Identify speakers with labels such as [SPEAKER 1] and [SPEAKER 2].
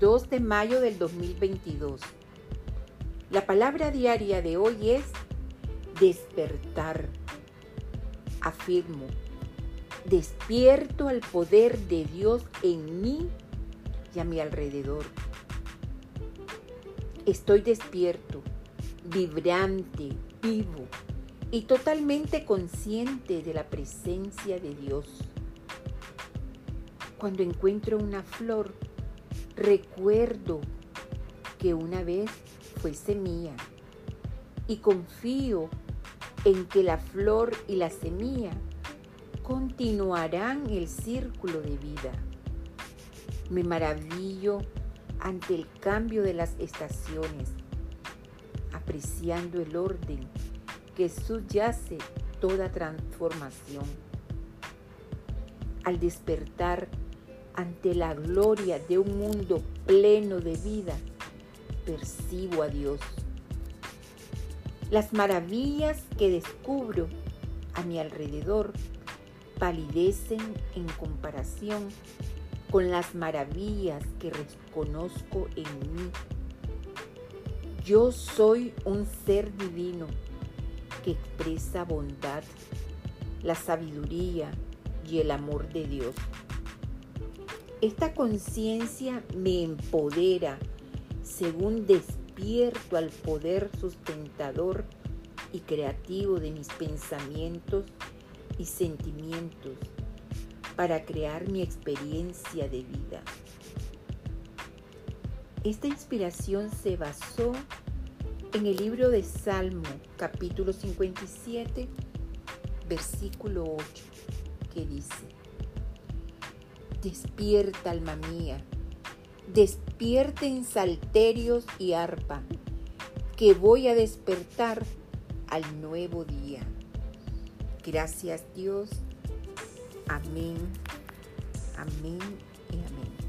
[SPEAKER 1] 2 de mayo del 2022. La palabra diaria de hoy es despertar. Afirmo, despierto al poder de Dios en mí y a mi alrededor. Estoy despierto, vibrante, vivo y totalmente consciente de la presencia de Dios. Cuando encuentro una flor, recuerdo que una vez fue semilla y confío en que la flor y la semilla continuarán el círculo de vida. Me maravillo ante el cambio de las estaciones, apreciando el orden que subyace toda transformación. Al despertar ante la gloria de un mundo pleno de vida, percibo a Dios. Las maravillas que descubro a mi alrededor palidecen en comparación con las maravillas que reconozco en mí. Yo soy un ser divino que expresa bondad, la sabiduría y el amor de Dios. Esta conciencia me empodera según despierto al poder sustentador y creativo de mis pensamientos y sentimientos para crear mi experiencia de vida. Esta inspiración se basó en el libro de Salmo, capítulo 57, versículo 8, que dice, Despierta, alma mía, despierten salterios y arpa, que voy a despertar al nuevo día. Gracias Dios. Amén, amén y amén.